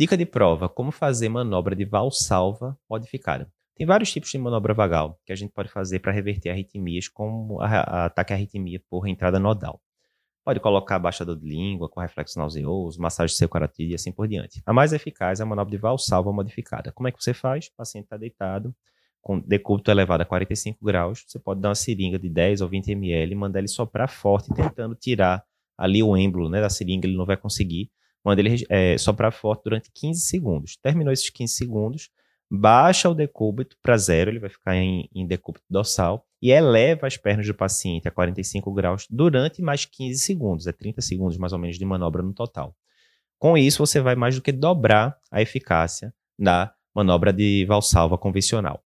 Dica de prova: como fazer manobra de valsalva modificada. Tem vários tipos de manobra vagal que a gente pode fazer para reverter arritmias, como a, ataque à arritmia por entrada nodal. Pode colocar baixador de língua com reflexo nauseoso, massagem serocarotídea e assim por diante. A mais eficaz é a manobra de valsalva modificada. Como é que você faz? O paciente está deitado, com decúbito elevado a 45 graus, você pode dar uma seringa de 10 ou 20 ml, mandar ele soprar forte, tentando tirar ali o êmbolo né, da seringa, ele não vai conseguir. Manda ele é, soprar forte durante 15 segundos. Terminou esses 15 segundos, baixa o decúbito para zero, ele vai ficar em, em decúbito dorsal, e eleva as pernas do paciente a 45 graus durante mais 15 segundos, é 30 segundos mais ou menos de manobra no total. Com isso, você vai mais do que dobrar a eficácia da manobra de valsalva convencional.